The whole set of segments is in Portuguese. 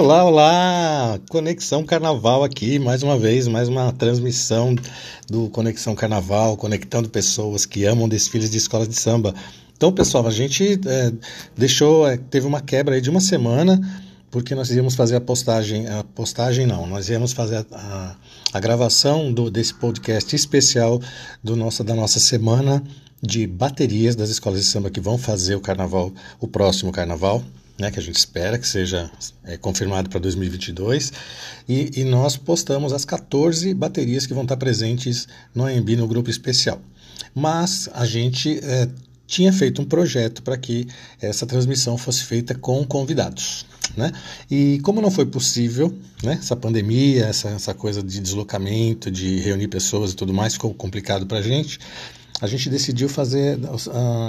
Olá, olá! Conexão Carnaval aqui, mais uma vez, mais uma transmissão do Conexão Carnaval, conectando pessoas que amam desfiles de escolas de samba. Então, pessoal, a gente é, deixou, é, teve uma quebra aí de uma semana, porque nós íamos fazer a postagem, a postagem não, nós íamos fazer a, a, a gravação do, desse podcast especial do da nossa semana de baterias das escolas de samba que vão fazer o carnaval, o próximo carnaval, né, que a gente espera que seja é, confirmado para 2022, e, e, nós postamos as 14 baterias que vão estar presentes no AMB no grupo especial. Mas a gente é, tinha feito um projeto para que essa transmissão fosse feita com convidados. Né? E como não foi possível, né, essa pandemia, essa, essa coisa de deslocamento, de reunir pessoas e tudo mais, ficou complicado para a gente, a gente decidiu fazer,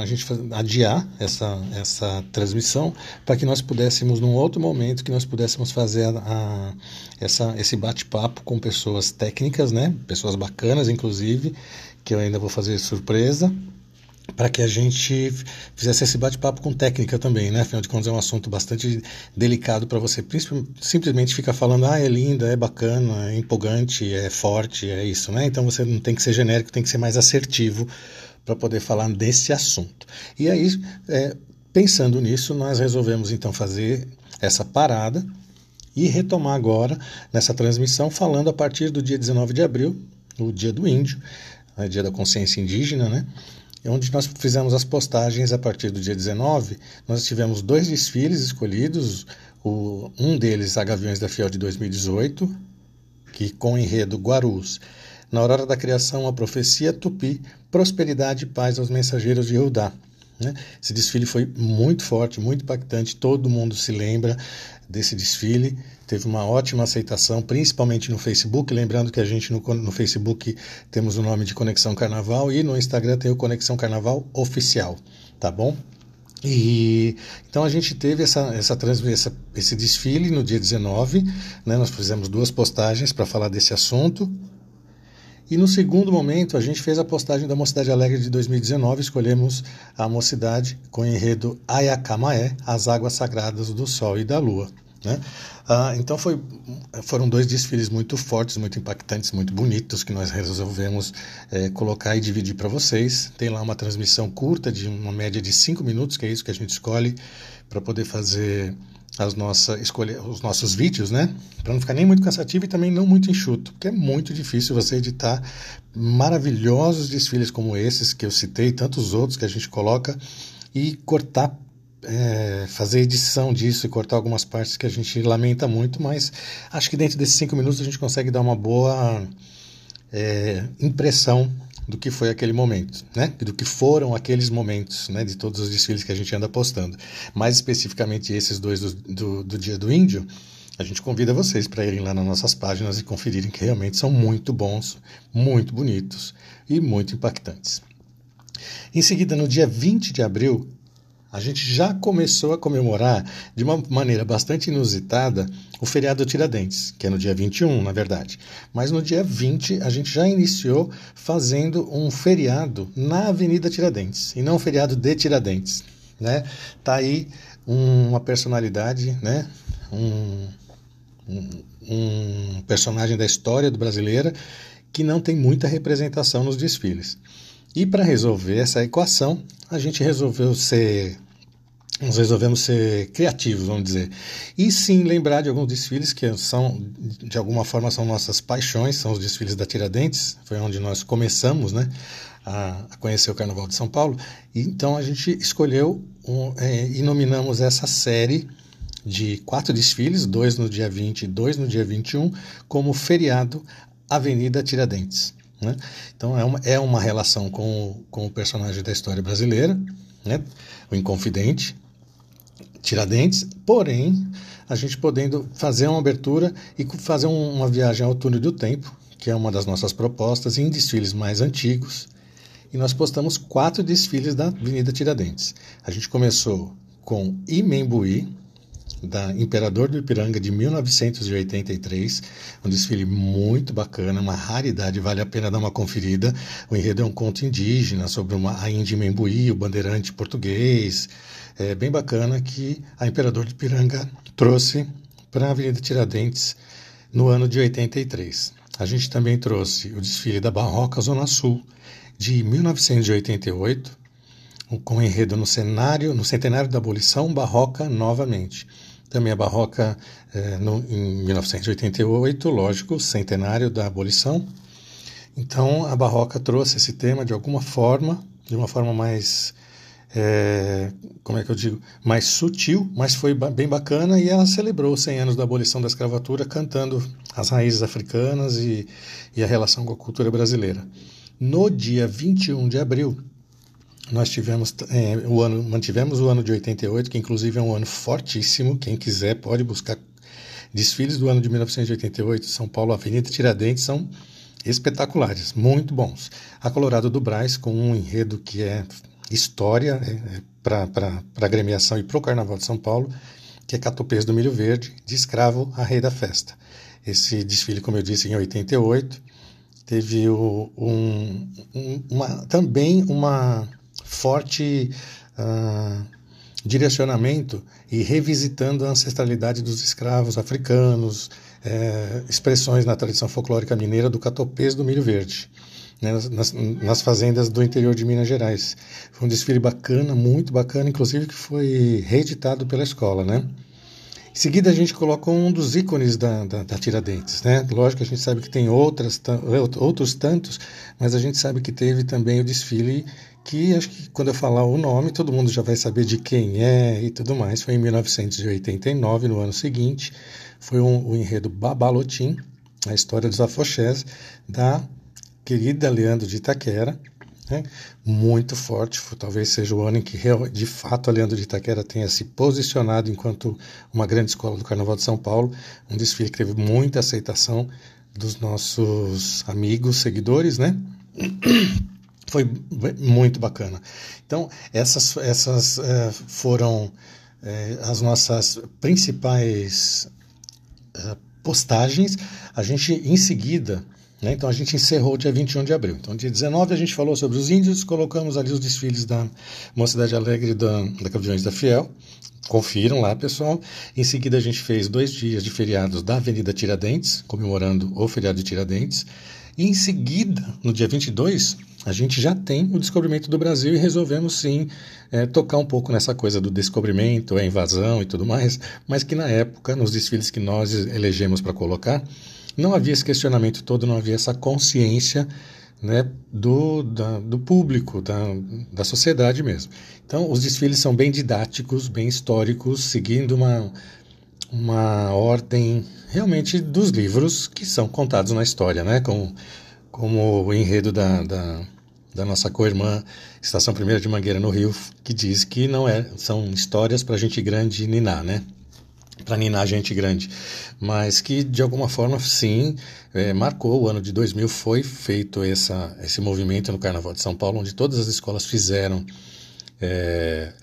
a gente adiar essa, essa transmissão para que nós pudéssemos, num outro momento, que nós pudéssemos fazer a, a essa, esse bate-papo com pessoas técnicas, né? Pessoas bacanas, inclusive, que eu ainda vou fazer surpresa para que a gente fizesse esse bate-papo com técnica também, né? Afinal de contas é um assunto bastante delicado para você simplesmente ficar falando, ah, é linda, é bacana, é empolgante, é forte, é isso, né? Então você não tem que ser genérico, tem que ser mais assertivo para poder falar desse assunto. E aí, é, pensando nisso, nós resolvemos então fazer essa parada e retomar agora nessa transmissão falando a partir do dia 19 de abril, o dia do índio, né, dia da consciência indígena, né? Onde nós fizemos as postagens a partir do dia 19. Nós tivemos dois desfiles escolhidos, o, um deles, a Gaviões da Fiel de 2018, que com enredo Guarus. Na Aurora da Criação, a profecia Tupi, prosperidade e paz aos mensageiros de Eudá. Né? Esse desfile foi muito forte, muito impactante, todo mundo se lembra desse desfile. Teve uma ótima aceitação, principalmente no Facebook. Lembrando que a gente no, no Facebook temos o nome de Conexão Carnaval e no Instagram tem o Conexão Carnaval Oficial, tá bom? E então a gente teve essa, essa, essa, esse desfile no dia 19, né? nós fizemos duas postagens para falar desse assunto. E no segundo momento, a gente fez a postagem da Mocidade Alegre de 2019, escolhemos a Mocidade com o enredo Ayakamaé, as águas sagradas do Sol e da Lua. Né? Ah, então foi, foram dois desfiles muito fortes, muito impactantes, muito bonitos que nós resolvemos é, colocar e dividir para vocês. Tem lá uma transmissão curta de uma média de cinco minutos, que é isso que a gente escolhe para poder fazer as nossa, escolher os nossos vídeos, né? Para não ficar nem muito cansativo e também não muito enxuto, porque é muito difícil você editar maravilhosos desfiles como esses que eu citei, tantos outros que a gente coloca e cortar é, fazer edição disso e cortar algumas partes que a gente lamenta muito, mas acho que dentro desses cinco minutos a gente consegue dar uma boa é, impressão do que foi aquele momento, né? Do que foram aqueles momentos, né? De todos os desfiles que a gente anda postando. Mais especificamente esses dois do, do, do Dia do Índio, a gente convida vocês para irem lá nas nossas páginas e conferirem que realmente são muito bons, muito bonitos e muito impactantes. Em seguida, no dia 20 de abril, a gente já começou a comemorar de uma maneira bastante inusitada o feriado Tiradentes, que é no dia 21, na verdade. Mas no dia 20 a gente já iniciou fazendo um feriado na Avenida Tiradentes, e não um feriado de Tiradentes. Né? Tá aí uma personalidade, né? um, um, um personagem da história do brasileira que não tem muita representação nos desfiles. E para resolver essa equação, a gente resolveu ser nós resolvemos ser criativos, vamos dizer. E sim lembrar de alguns desfiles que são, de alguma forma, são nossas paixões, são os desfiles da Tiradentes, foi onde nós começamos né, a, conhecer o Carnaval de São Paulo. E, então a gente escolheu um, é, e nominamos essa série de quatro desfiles, dois no dia 20 e dois no dia 21, como feriado Avenida Tiradentes. Né? Então é uma, é uma relação com, com o personagem da história brasileira, né? o Inconfidente, Tiradentes, porém a gente podendo fazer uma abertura e fazer uma viagem ao túnel do tempo, que é uma das nossas propostas, em desfiles mais antigos. E nós postamos quatro desfiles da Avenida Tiradentes. A gente começou com Imembuí, da Imperador do Ipiranga de 1983, um desfile muito bacana, uma raridade, vale a pena dar uma conferida. O enredo é um conto indígena sobre uma, a Índia Membuí, o bandeirante português, é bem bacana que a Imperador do Ipiranga trouxe para a Avenida Tiradentes no ano de 83. A gente também trouxe o desfile da Barroca Zona Sul de 1988, com enredo no cenário, no centenário da abolição, Barroca novamente. Também a Barroca eh, no, em 1988, lógico, centenário da abolição. Então a Barroca trouxe esse tema de alguma forma, de uma forma mais é, como é que eu digo, mais sutil, mas foi bem bacana e ela celebrou os 100 anos da abolição da escravatura cantando as raízes africanas e, e a relação com a cultura brasileira. No dia 21 de abril, nós tivemos é, o ano, mantivemos o ano de 88, que inclusive é um ano fortíssimo. Quem quiser pode buscar desfiles do ano de 1988, São Paulo, Avenida Tiradentes, são espetaculares, muito bons. A Colorado do Braz, com um enredo que é história é, é para a agremiação e para o Carnaval de São Paulo, que é Catopês do Milho Verde, de escravo a rei da festa. Esse desfile, como eu disse, em 88, teve o, um, uma, também uma forte uh, direcionamento e revisitando a ancestralidade dos escravos africanos, é, expressões na tradição folclórica mineira do catopês do milho verde né, nas, nas, fazendas do interior de Minas Gerais. Foi um desfile bacana, muito bacana, inclusive que foi reeditado pela escola, né? Em seguida a gente coloca um dos ícones da, da, da Tiradentes, né? Lógico que a gente sabe que tem outras, outros tantos, mas a gente sabe que teve também o desfile que acho que quando eu falar o nome todo mundo já vai saber de quem é e tudo mais. Foi em 1989, no ano seguinte, foi um, o enredo Babalotim, a história dos afoxés da querida Leandro de Itaquera, né? muito forte, talvez seja o ano em que de fato a Leandro de Itaquera tenha se posicionado enquanto uma grande escola do Carnaval de São Paulo, um desfile que teve muita aceitação dos nossos amigos, seguidores, né? Foi muito bacana. Então, essas, essas é, foram é, as nossas principais é, postagens. A gente, em seguida, né? Então a gente encerrou dia 21 de abril. Então, dia 19 a gente falou sobre os índios, colocamos ali os desfiles da Mocidade Alegre da, da Caminhões da Fiel. Confiram lá, pessoal. Em seguida, a gente fez dois dias de feriados da Avenida Tiradentes, comemorando o feriado de Tiradentes. E em seguida, no dia 22, a gente já tem o descobrimento do Brasil e resolvemos sim é, tocar um pouco nessa coisa do descobrimento, a invasão e tudo mais, mas que na época, nos desfiles que nós elegemos para colocar, não havia esse questionamento todo, não havia essa consciência né, do, da, do público, da, da sociedade mesmo. Então, os desfiles são bem didáticos, bem históricos, seguindo uma, uma ordem realmente dos livros que são contados na história, né, como, como o enredo da, da, da nossa co-irmã Estação Primeira de Mangueira no Rio, que diz que não é, são histórias para gente grande ninar, né? Para ninar gente grande, mas que de alguma forma sim é, marcou o ano de 2000 foi feito essa, esse movimento no Carnaval de São Paulo onde todas as escolas fizeram é,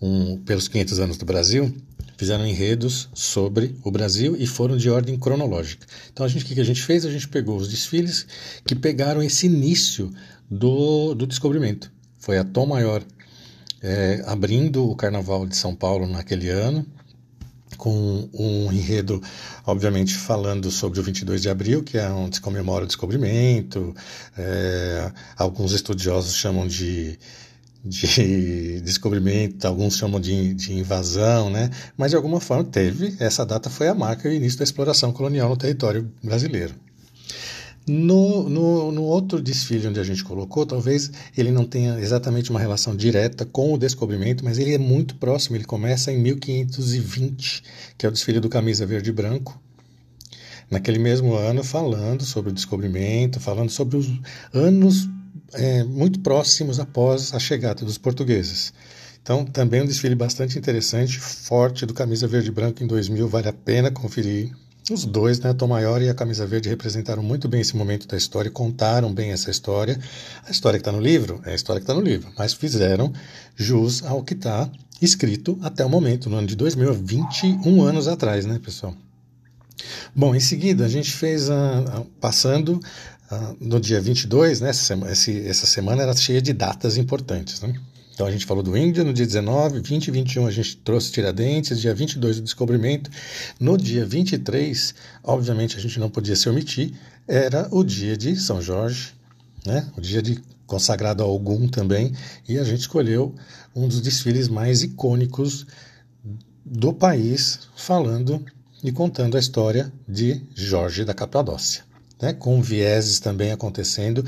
um, pelos 500 anos do Brasil fizeram enredos sobre o Brasil e foram de ordem cronológica. Então a gente o que a gente fez a gente pegou os desfiles que pegaram esse início do, do descobrimento. Foi a Tom Maior é, abrindo o Carnaval de São Paulo naquele ano com um enredo, obviamente, falando sobre o 22 de abril, que é onde se comemora o descobrimento. É, alguns estudiosos chamam de, de descobrimento, alguns chamam de, de invasão, né? mas de alguma forma teve, essa data foi a marca e o início da exploração colonial no território brasileiro. No, no, no, outro desfile onde a gente colocou, talvez ele não tenha exatamente uma relação direta com o descobrimento, mas ele é muito próximo. Ele começa em 1520, que é o desfile do Camisa Verde e Branco. Naquele mesmo ano, falando sobre o descobrimento, falando sobre os anos é, muito próximos após a chegada dos portugueses. Então, também um desfile bastante interessante, forte, do Camisa Verde e Branco em 2000, vale a pena conferir. Os dois, né, Tom Maior e a Camisa Verde, representaram muito bem esse momento da história, contaram bem essa história. A história que está no livro é a história que está no livro, mas fizeram jus ao que está escrito até o momento, no ano de 2000, 21 anos atrás, né, pessoal? Bom, em seguida a gente fez, a, a passando a, no dia 22, né, essa semana, essa semana era cheia de datas importantes, né? Então a gente falou do Índia no dia 19, 20 e 21 a gente trouxe Tiradentes, dia 22 o descobrimento. No dia 23, obviamente a gente não podia se omitir, era o dia de São Jorge, né? o dia de consagrado a Ogum também, e a gente escolheu um dos desfiles mais icônicos do país, falando e contando a história de Jorge da Capadócia, né? com vieses também acontecendo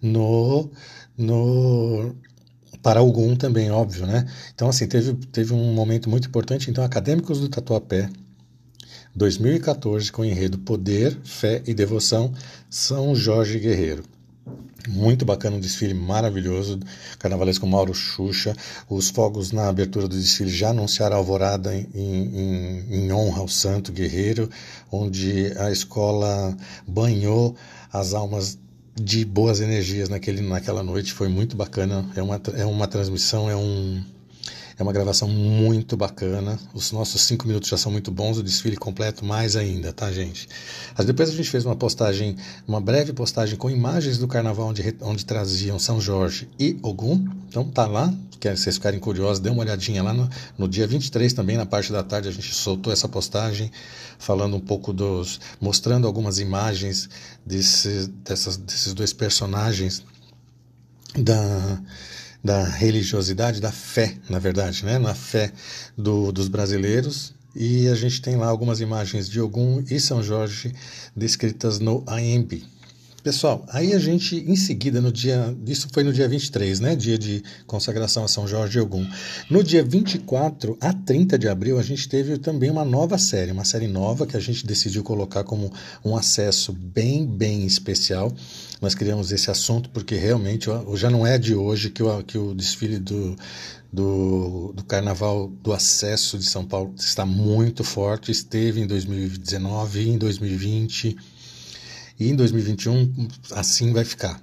no, no para algum também, óbvio, né? Então, assim, teve, teve um momento muito importante. Então, Acadêmicos do Tatuapé, 2014, com o enredo Poder, Fé e Devoção, São Jorge Guerreiro. Muito bacana, um desfile maravilhoso, carnavalesco Mauro Xuxa. Os fogos na abertura do desfile já anunciaram a alvorada em, em, em honra ao Santo Guerreiro, onde a escola banhou as almas de boas energias naquele, naquela noite. Foi muito bacana. É uma, é uma transmissão, é um. É uma gravação muito bacana. Os nossos cinco minutos já são muito bons, o desfile completo mais ainda, tá, gente? Mas depois a gente fez uma postagem, uma breve postagem com imagens do carnaval onde, onde traziam São Jorge e Ogum. Então tá lá, quer vocês ficarem curiosos, dê uma olhadinha lá no, no dia 23 também, na parte da tarde, a gente soltou essa postagem falando um pouco dos. mostrando algumas imagens desse, dessas, desses dois personagens da, da religiosidade, da fé, na verdade, né? na fé do, dos brasileiros. E a gente tem lá algumas imagens de Ogum e São Jorge descritas no IMB. Pessoal, aí a gente, em seguida, no dia. Isso foi no dia 23, né? Dia de consagração a São Jorge e Ogum. No dia 24 a 30 de abril, a gente teve também uma nova série, uma série nova que a gente decidiu colocar como um acesso bem, bem especial. Nós criamos esse assunto porque realmente já não é de hoje que o, que o desfile do, do, do Carnaval do Acesso de São Paulo está muito forte. Esteve em 2019 e em 2020 e em 2021 assim vai ficar.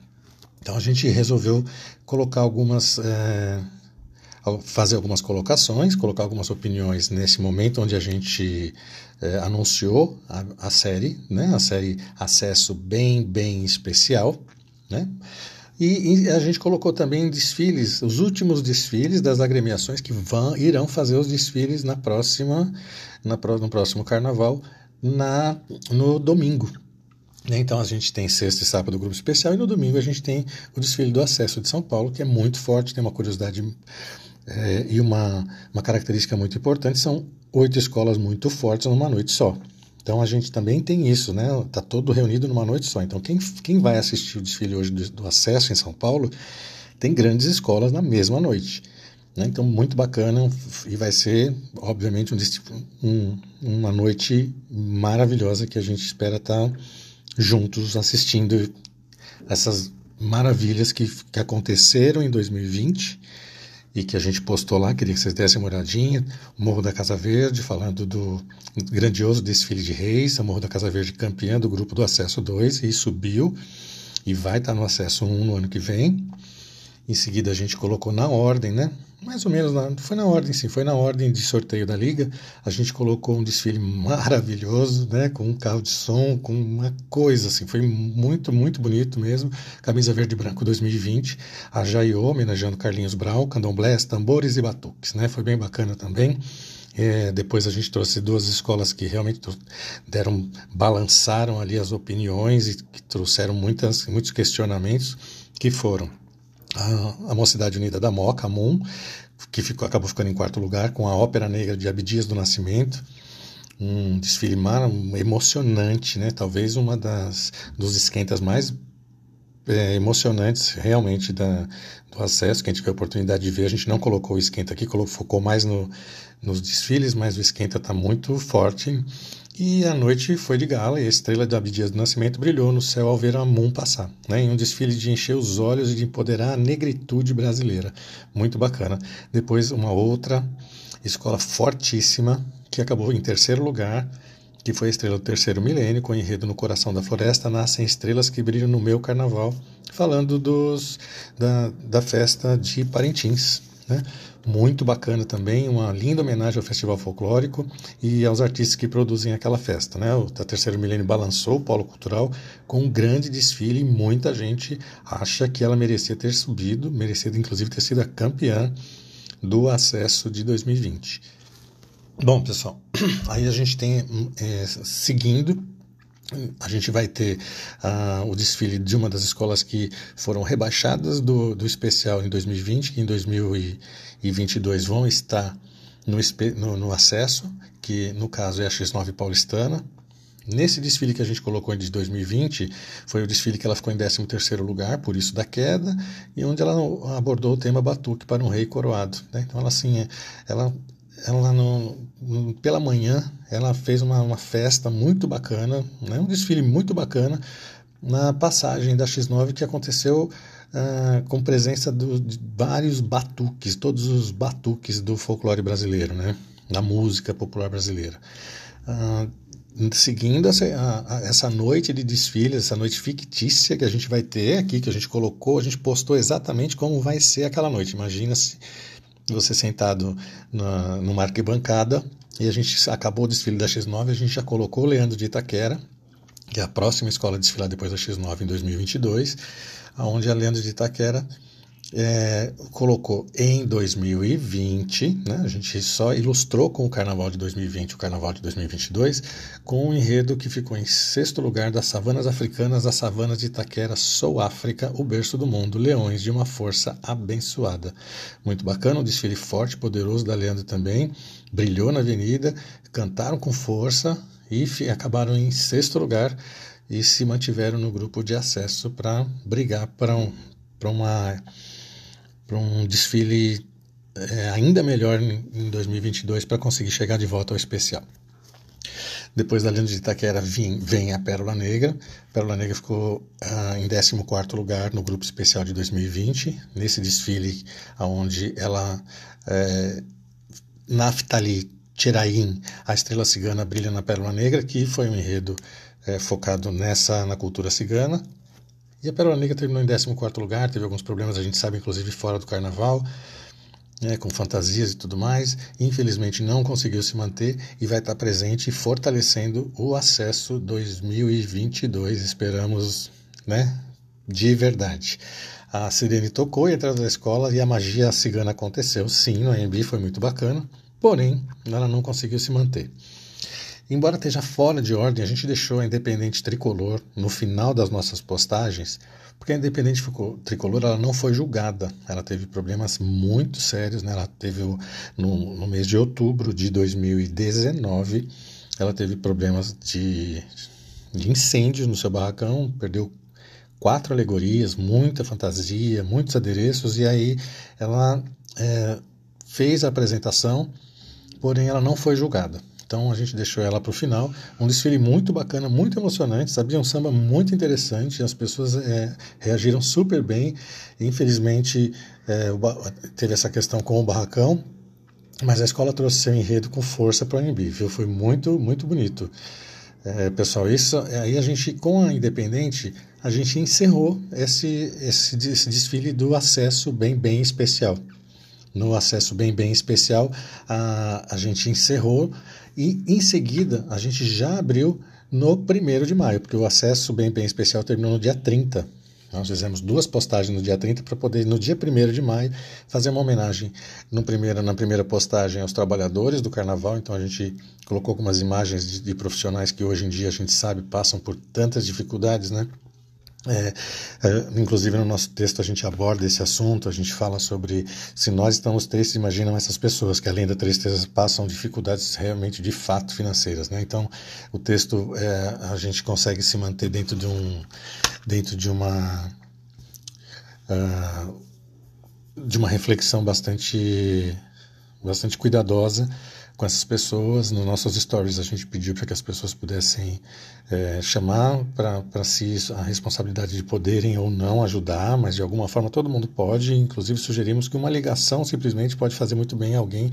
Então a gente resolveu colocar algumas. É, fazer algumas colocações, colocar algumas opiniões nesse momento onde a gente é, anunciou a, a, série, né, a série Acesso Bem, Bem Especial, né, e, e, a gente colocou também desfiles, os últimos desfiles das agremiações que vão, irão fazer os desfiles na próxima, na, no próximo carnaval, na, no domingo, então a gente tem sexta e sábado o grupo especial e no domingo a gente tem o desfile do acesso de São Paulo, que é muito forte, tem uma curiosidade é, e uma, uma característica muito importante, são oito escolas muito fortes numa noite só. Então a gente também tem isso, né? Está todo reunido numa noite só. Então quem, quem vai assistir o desfile hoje do, do acesso em São Paulo tem grandes escolas na mesma noite. Né? Então, muito bacana e vai ser, obviamente, um, um, uma noite maravilhosa que a gente espera estar tá juntos assistindo essas maravilhas que, que aconteceram em 2020 e que a gente postou lá, queria que vocês dessem uma olhadinha, o Morro da Casa Verde, falando do grandioso desfile de reis, o Morro da Casa Verde campeã do grupo do Acesso 2, e subiu, e vai estar no Acesso 1 no ano que vem. Em seguida a gente colocou na ordem, né? mais ou menos, na, foi na ordem, sim, foi na ordem de sorteio da liga. A gente colocou um desfile maravilhoso, né, com um carro de som, com uma coisa assim, foi muito, muito bonito mesmo. Camisa verde e branco 2020, a Jaiô, homenageando Carlinhos Brau, candomblés, tambores e batuques, né, foi bem bacana também. É, depois a gente trouxe duas escolas que realmente deram, balançaram ali as opiniões e que trouxeram muitas, muitos questionamentos, que foram a, a Mocidade Unida da Moca, a que ficou, acabou ficando em quarto lugar, com a Ópera Negra de Abdias do Nascimento, um desfile mar, emocionante, né? talvez uma das dos esquentas mais é, emocionantes realmente da, do acesso, que a gente teve a oportunidade de ver. A gente não colocou o esquenta aqui, colocou, focou mais no, nos desfiles, mas o esquenta está muito forte. E a noite foi de gala e a estrela de Abdias do Nascimento brilhou no céu ao ver a Moon passar, né, em um desfile de encher os olhos e de empoderar a negritude brasileira. Muito bacana. Depois, uma outra escola fortíssima que acabou em terceiro lugar, que foi a estrela do terceiro milênio, com enredo no coração da floresta, nascem estrelas que brilham no meu carnaval, falando dos, da, da festa de Parintins. Né? Muito bacana também, uma linda homenagem ao Festival Folclórico e aos artistas que produzem aquela festa. Né? O Terceiro Milênio balançou o Polo Cultural com um grande desfile e muita gente acha que ela merecia ter subido, merecia inclusive ter sido a campeã do acesso de 2020. Bom, pessoal, aí a gente tem, é, seguindo a gente vai ter uh, o desfile de uma das escolas que foram rebaixadas do, do especial em 2020, que em 2022 vão estar no, no, no acesso, que no caso é a X9 paulistana. Nesse desfile que a gente colocou de 2020, foi o desfile que ela ficou em 13º lugar, por isso da queda, e onde ela abordou o tema Batuque para um rei coroado. Né? Então, ela, assim, ela ela no, pela manhã ela fez uma, uma festa muito bacana, né, um desfile muito bacana na passagem da X9 que aconteceu uh, com presença do, de vários batuques, todos os batuques do folclore brasileiro, né, da música popular brasileira. Uh, seguindo essa, a, a, essa noite de desfile, essa noite fictícia que a gente vai ter aqui, que a gente colocou, a gente postou exatamente como vai ser aquela noite. Imagina se você sentado na, numa arquibancada e a gente acabou o desfile da X9, a gente já colocou o Leandro de Itaquera, que é a próxima escola a desfilar depois da X9 em 2022, aonde a Leandro de Itaquera é, colocou em 2020, né, a gente só ilustrou com o Carnaval de 2020 o Carnaval de 2022, com um enredo que ficou em sexto lugar das savanas africanas, as savanas de Itaquera, Sou África, o berço do mundo, leões de uma força abençoada. Muito bacana, um desfile forte, poderoso da Leandro também, brilhou na avenida, cantaram com força e acabaram em sexto lugar e se mantiveram no grupo de acesso para brigar para um, uma para um desfile é, ainda melhor em 2022 para conseguir chegar de volta ao especial. Depois da Lenda de Itaquera vem, vem a Pérola Negra. Pérola Negra ficou ah, em 14 lugar no grupo especial de 2020, nesse desfile onde ela, é, Naftali Tiraim, a estrela cigana brilha na Pérola Negra, que foi um enredo é, focado nessa na cultura cigana. E a Pérola Negra terminou em 14 lugar, teve alguns problemas, a gente sabe, inclusive fora do carnaval, né, com fantasias e tudo mais. Infelizmente não conseguiu se manter e vai estar presente fortalecendo o acesso 2022. Esperamos, né, de verdade. A sirene tocou e atrás da escola e a magia cigana aconteceu. Sim, no AMB foi muito bacana, porém ela não conseguiu se manter. Embora esteja fora de ordem, a gente deixou a Independente Tricolor no final das nossas postagens, porque a Independente Tricolor ela não foi julgada. Ela teve problemas muito sérios, né? Ela teve no, no mês de outubro de 2019, ela teve problemas de, de incêndio no seu barracão, perdeu quatro alegorias, muita fantasia, muitos adereços, e aí ela é, fez a apresentação, porém ela não foi julgada. Então a gente deixou ela para o final. Um desfile muito bacana, muito emocionante, sabia? Um samba muito interessante. As pessoas é, reagiram super bem. Infelizmente é, teve essa questão com o barracão, mas a escola trouxe seu enredo com força para o viu? Foi muito, muito bonito. É, pessoal, isso aí a gente com a Independente a gente encerrou esse, esse, esse desfile do acesso bem bem especial. No acesso bem bem especial a, a gente encerrou e em seguida, a gente já abriu no 1 de maio, porque o acesso bem bem especial terminou no dia 30. Nós fizemos duas postagens no dia 30 para poder, no dia 1 de maio, fazer uma homenagem no primeiro, na primeira postagem aos trabalhadores do carnaval. Então a gente colocou algumas imagens de, de profissionais que hoje em dia a gente sabe passam por tantas dificuldades, né? É, é, inclusive no nosso texto a gente aborda esse assunto, a gente fala sobre se nós estamos tristes, imaginam essas pessoas que além da tristeza passam dificuldades realmente de fato financeiras, né? Então o texto é, a gente consegue se manter dentro de um dentro de uma uh, de uma reflexão bastante bastante cuidadosa com essas pessoas. Nos nossos stories a gente pediu para que as pessoas pudessem é, chamar para si a responsabilidade de poderem ou não ajudar, mas de alguma forma todo mundo pode. Inclusive sugerimos que uma ligação simplesmente pode fazer muito bem a alguém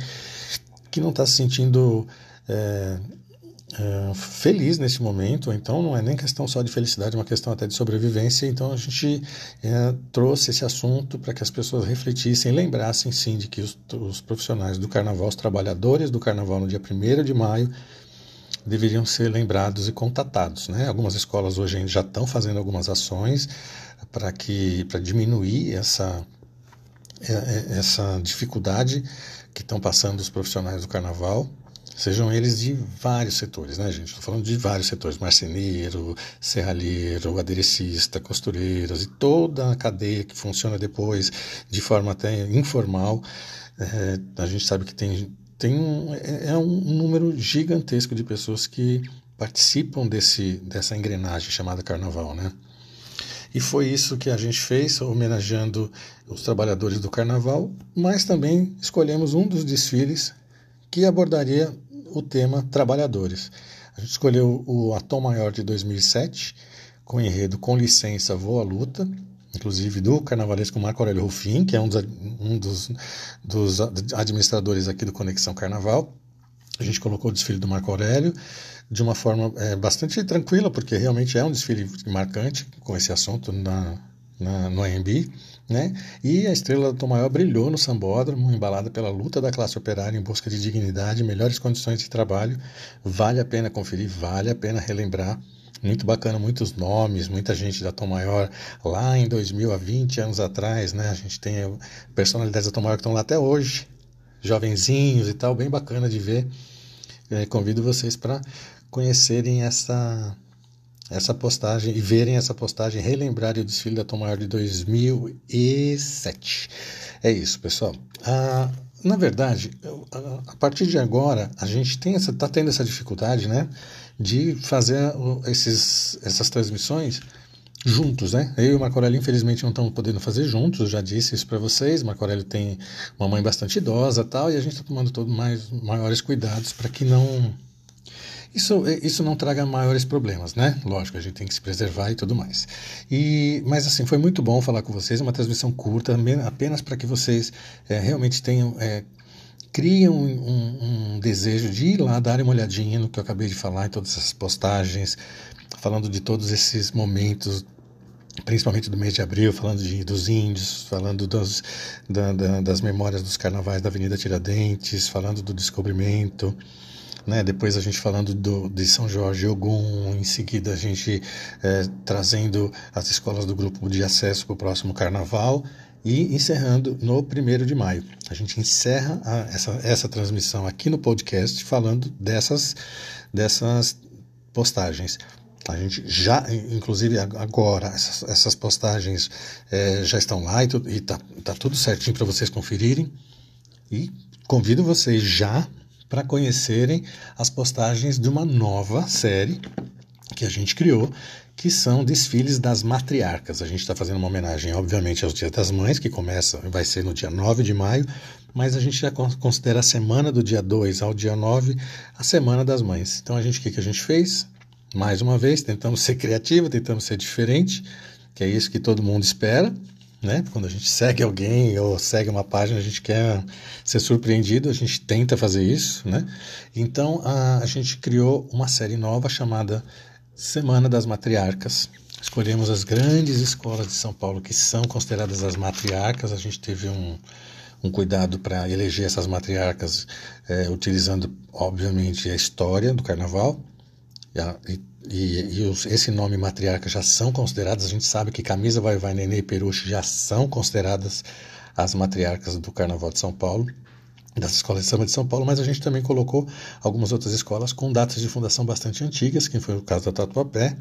que não está se sentindo é, uh, feliz nesse momento, então não é nem questão só de felicidade, é uma questão até de sobrevivência. Então a gente uh, trouxe esse assunto para que as pessoas refletissem, lembrassem sim de que os, os, profissionais do carnaval, os trabalhadores do carnaval no dia 1 de maio, deveriam ser lembrados e contatados. Né? Algumas escolas hoje já estão fazendo algumas ações para que para diminuir essa é, é, essa dificuldade que estão passando os profissionais do carnaval Sejam eles de vários setores, né, gente? Estou falando de vários setores: marceneiro, serralheiro, aderecista, costureiras e toda a cadeia que funciona depois de forma até informal. É, a gente sabe que tem, tem um, é, é um número gigantesco de pessoas que participam desse, dessa engrenagem chamada carnaval, né? E foi isso que a gente fez, homenageando os trabalhadores do carnaval, mas também escolhemos um dos desfiles que abordaria o tema Trabalhadores. A gente escolheu o Atom Maior de 2007, com enredo Com Licença, Vou à Luta, inclusive do carnavalesco Marco Aurélio Rufim, que é um dos, um dos, dos administradores aqui do Conexão Carnaval. A gente colocou o desfile do Marco Aurélio de uma forma é, bastante tranquila, porque realmente é um desfile marcante com esse assunto na, na, no AMB. Né? E a estrela do Tom Maior brilhou no sambódromo, embalada pela luta da classe operária em busca de dignidade melhores condições de trabalho. Vale a pena conferir, vale a pena relembrar. Muito bacana, muitos nomes, muita gente da Tom Maior lá em 2000, há 20 anos atrás, né? A gente tem personalidades da Tom Maior que estão lá até hoje, jovenzinhos e tal, bem bacana de ver. É, convido vocês para conhecerem essa essa postagem e verem essa postagem, relembrarem o desfile da Tom Maior de 2007. É isso, pessoal. Ah, na verdade, a partir de agora, a gente tem essa, tá tendo essa dificuldade, né, de fazer esses, essas transmissões juntos, né? Eu e o Marco infelizmente, não estamos podendo fazer juntos, eu já disse isso para vocês. Marco Aurélio tem uma mãe bastante idosa tal, e a gente está tomando todos mais maiores cuidados para que não isso, isso não traga maiores problemas, né? Lógico, a gente tem que se preservar e tudo mais. E, mas assim, foi muito bom falar com vocês, uma transmissão curta, apenas para que vocês é, realmente tenham. É, um, um, um, desejo de ir lá dar uma olhadinha no que eu acabei de falar, em todas essas postagens, falando de todos esses momentos principalmente do mês de abril, falando de, dos índios, falando dos, da, da, das memórias dos carnavais da Avenida Tiradentes, falando do descobrimento, né? Depois a gente falando do, de São Jorge Ogum, em seguida a gente é, trazendo as escolas do grupo de acesso para o próximo carnaval e encerrando no 1 de maio. A gente encerra a, essa, essa transmissão aqui no podcast falando dessas, dessas postagens. A gente já, inclusive agora, essas, essas postagens é, já estão lá e está tá tudo certinho para vocês conferirem. E convido vocês já para conhecerem as postagens de uma nova série que a gente criou, que são desfiles das matriarcas. A gente está fazendo uma homenagem, obviamente, aos Dias das Mães, que começa, vai ser no dia 9 de maio, mas a gente já considera a semana do dia 2 ao dia 9 a Semana das Mães. Então, a gente, o que, que a gente fez? Mais uma vez, tentamos ser criativo, tentamos ser diferente, que é isso que todo mundo espera né? Quando a gente segue alguém ou segue uma página, a gente quer ser surpreendido, a gente tenta fazer isso, né? Então a, a gente criou uma série nova chamada Semana das Matriarcas. Escolhemos as grandes escolas de São Paulo que são consideradas as matriarcas. A gente teve um, um cuidado para eleger essas matriarcas, é, utilizando, obviamente, a história do carnaval e, e, e os, esse nome matriarca já são consideradas, a gente sabe que Camisa Vai Vai Nenê e Peruche já são consideradas as matriarcas do Carnaval de São Paulo, das escolas de samba de São Paulo, mas a gente também colocou algumas outras escolas com datas de fundação bastante antigas, que foi o caso da Tatuapé,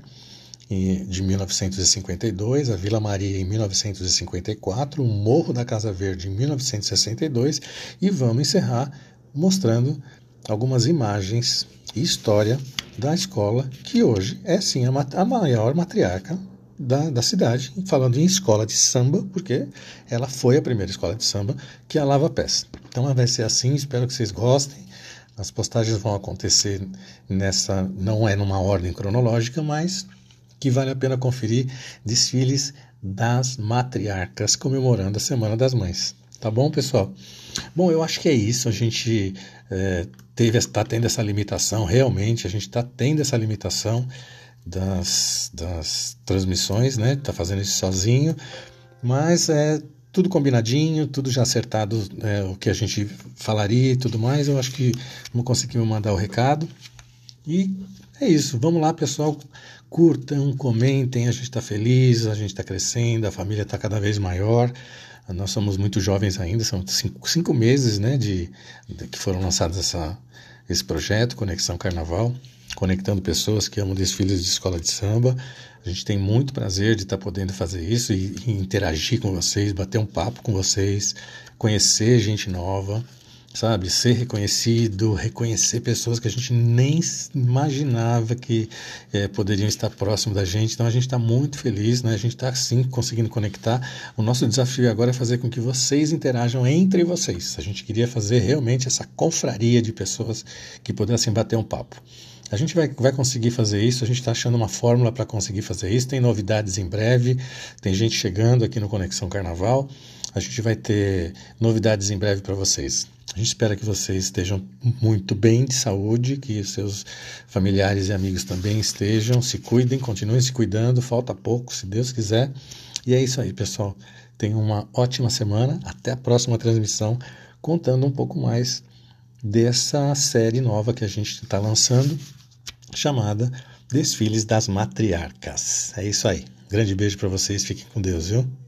de 1952, a Vila Maria em 1954, o Morro da Casa Verde em 1962 e vamos encerrar mostrando algumas imagens e história da escola, que hoje é sim a, maior matriarca da, da cidade, falando em escola de samba, porque ela foi a primeira escola de samba que a Lava Pés. Então vai ser assim, espero que vocês gostem. As postagens vão acontecer nessa, não é numa ordem cronológica, mas que vale a pena conferir desfiles das matriarcas comemorando a Semana das Mães. Tá bom, pessoal? Bom, eu acho que é isso. A gente é, teve, está tendo essa limitação, realmente, a gente está tendo essa limitação das, das transmissões, né? Está fazendo isso sozinho, mas é tudo combinadinho, tudo já acertado, é, o que a gente falaria e tudo mais. Eu acho que vamos conseguir mandar o recado. E é isso. Vamos lá, pessoal. Curtam, comentem. A gente está feliz, a gente está crescendo, a família está cada vez maior. Nós somos muito jovens ainda, são cinco, cinco meses né, de, de, que foram lançados essa, esse projeto, Conexão Carnaval, conectando pessoas que amam desfiles de escola de samba. A gente tem muito prazer de estar podendo fazer isso e, e interagir com vocês, bater um papo com vocês, conhecer gente nova sabe? Ser reconhecido, reconhecer pessoas que a gente nem imaginava que é, poderiam estar próximo da gente. Então a gente está muito feliz, né? A gente está sim conseguindo conectar. O nosso desafio agora é fazer com que vocês interajam entre vocês. A gente queria fazer realmente essa confraria de pessoas que pudessem bater um papo. A gente vai, vai conseguir fazer isso, a gente está achando uma fórmula para conseguir fazer isso. Tem novidades em breve, tem gente chegando aqui no Conexão Carnaval. A gente vai ter novidades em breve para vocês. A gente espera que vocês estejam muito bem de saúde, que seus familiares e amigos também estejam. Se cuidem, continuem se cuidando, falta pouco, se Deus quiser. E é isso aí, pessoal. Tenham uma ótima semana. Até a próxima transmissão, contando um pouco mais dessa série nova que a gente está lançando, chamada Desfiles das Matriarcas. É isso aí. Grande beijo para vocês, fiquem com Deus, viu?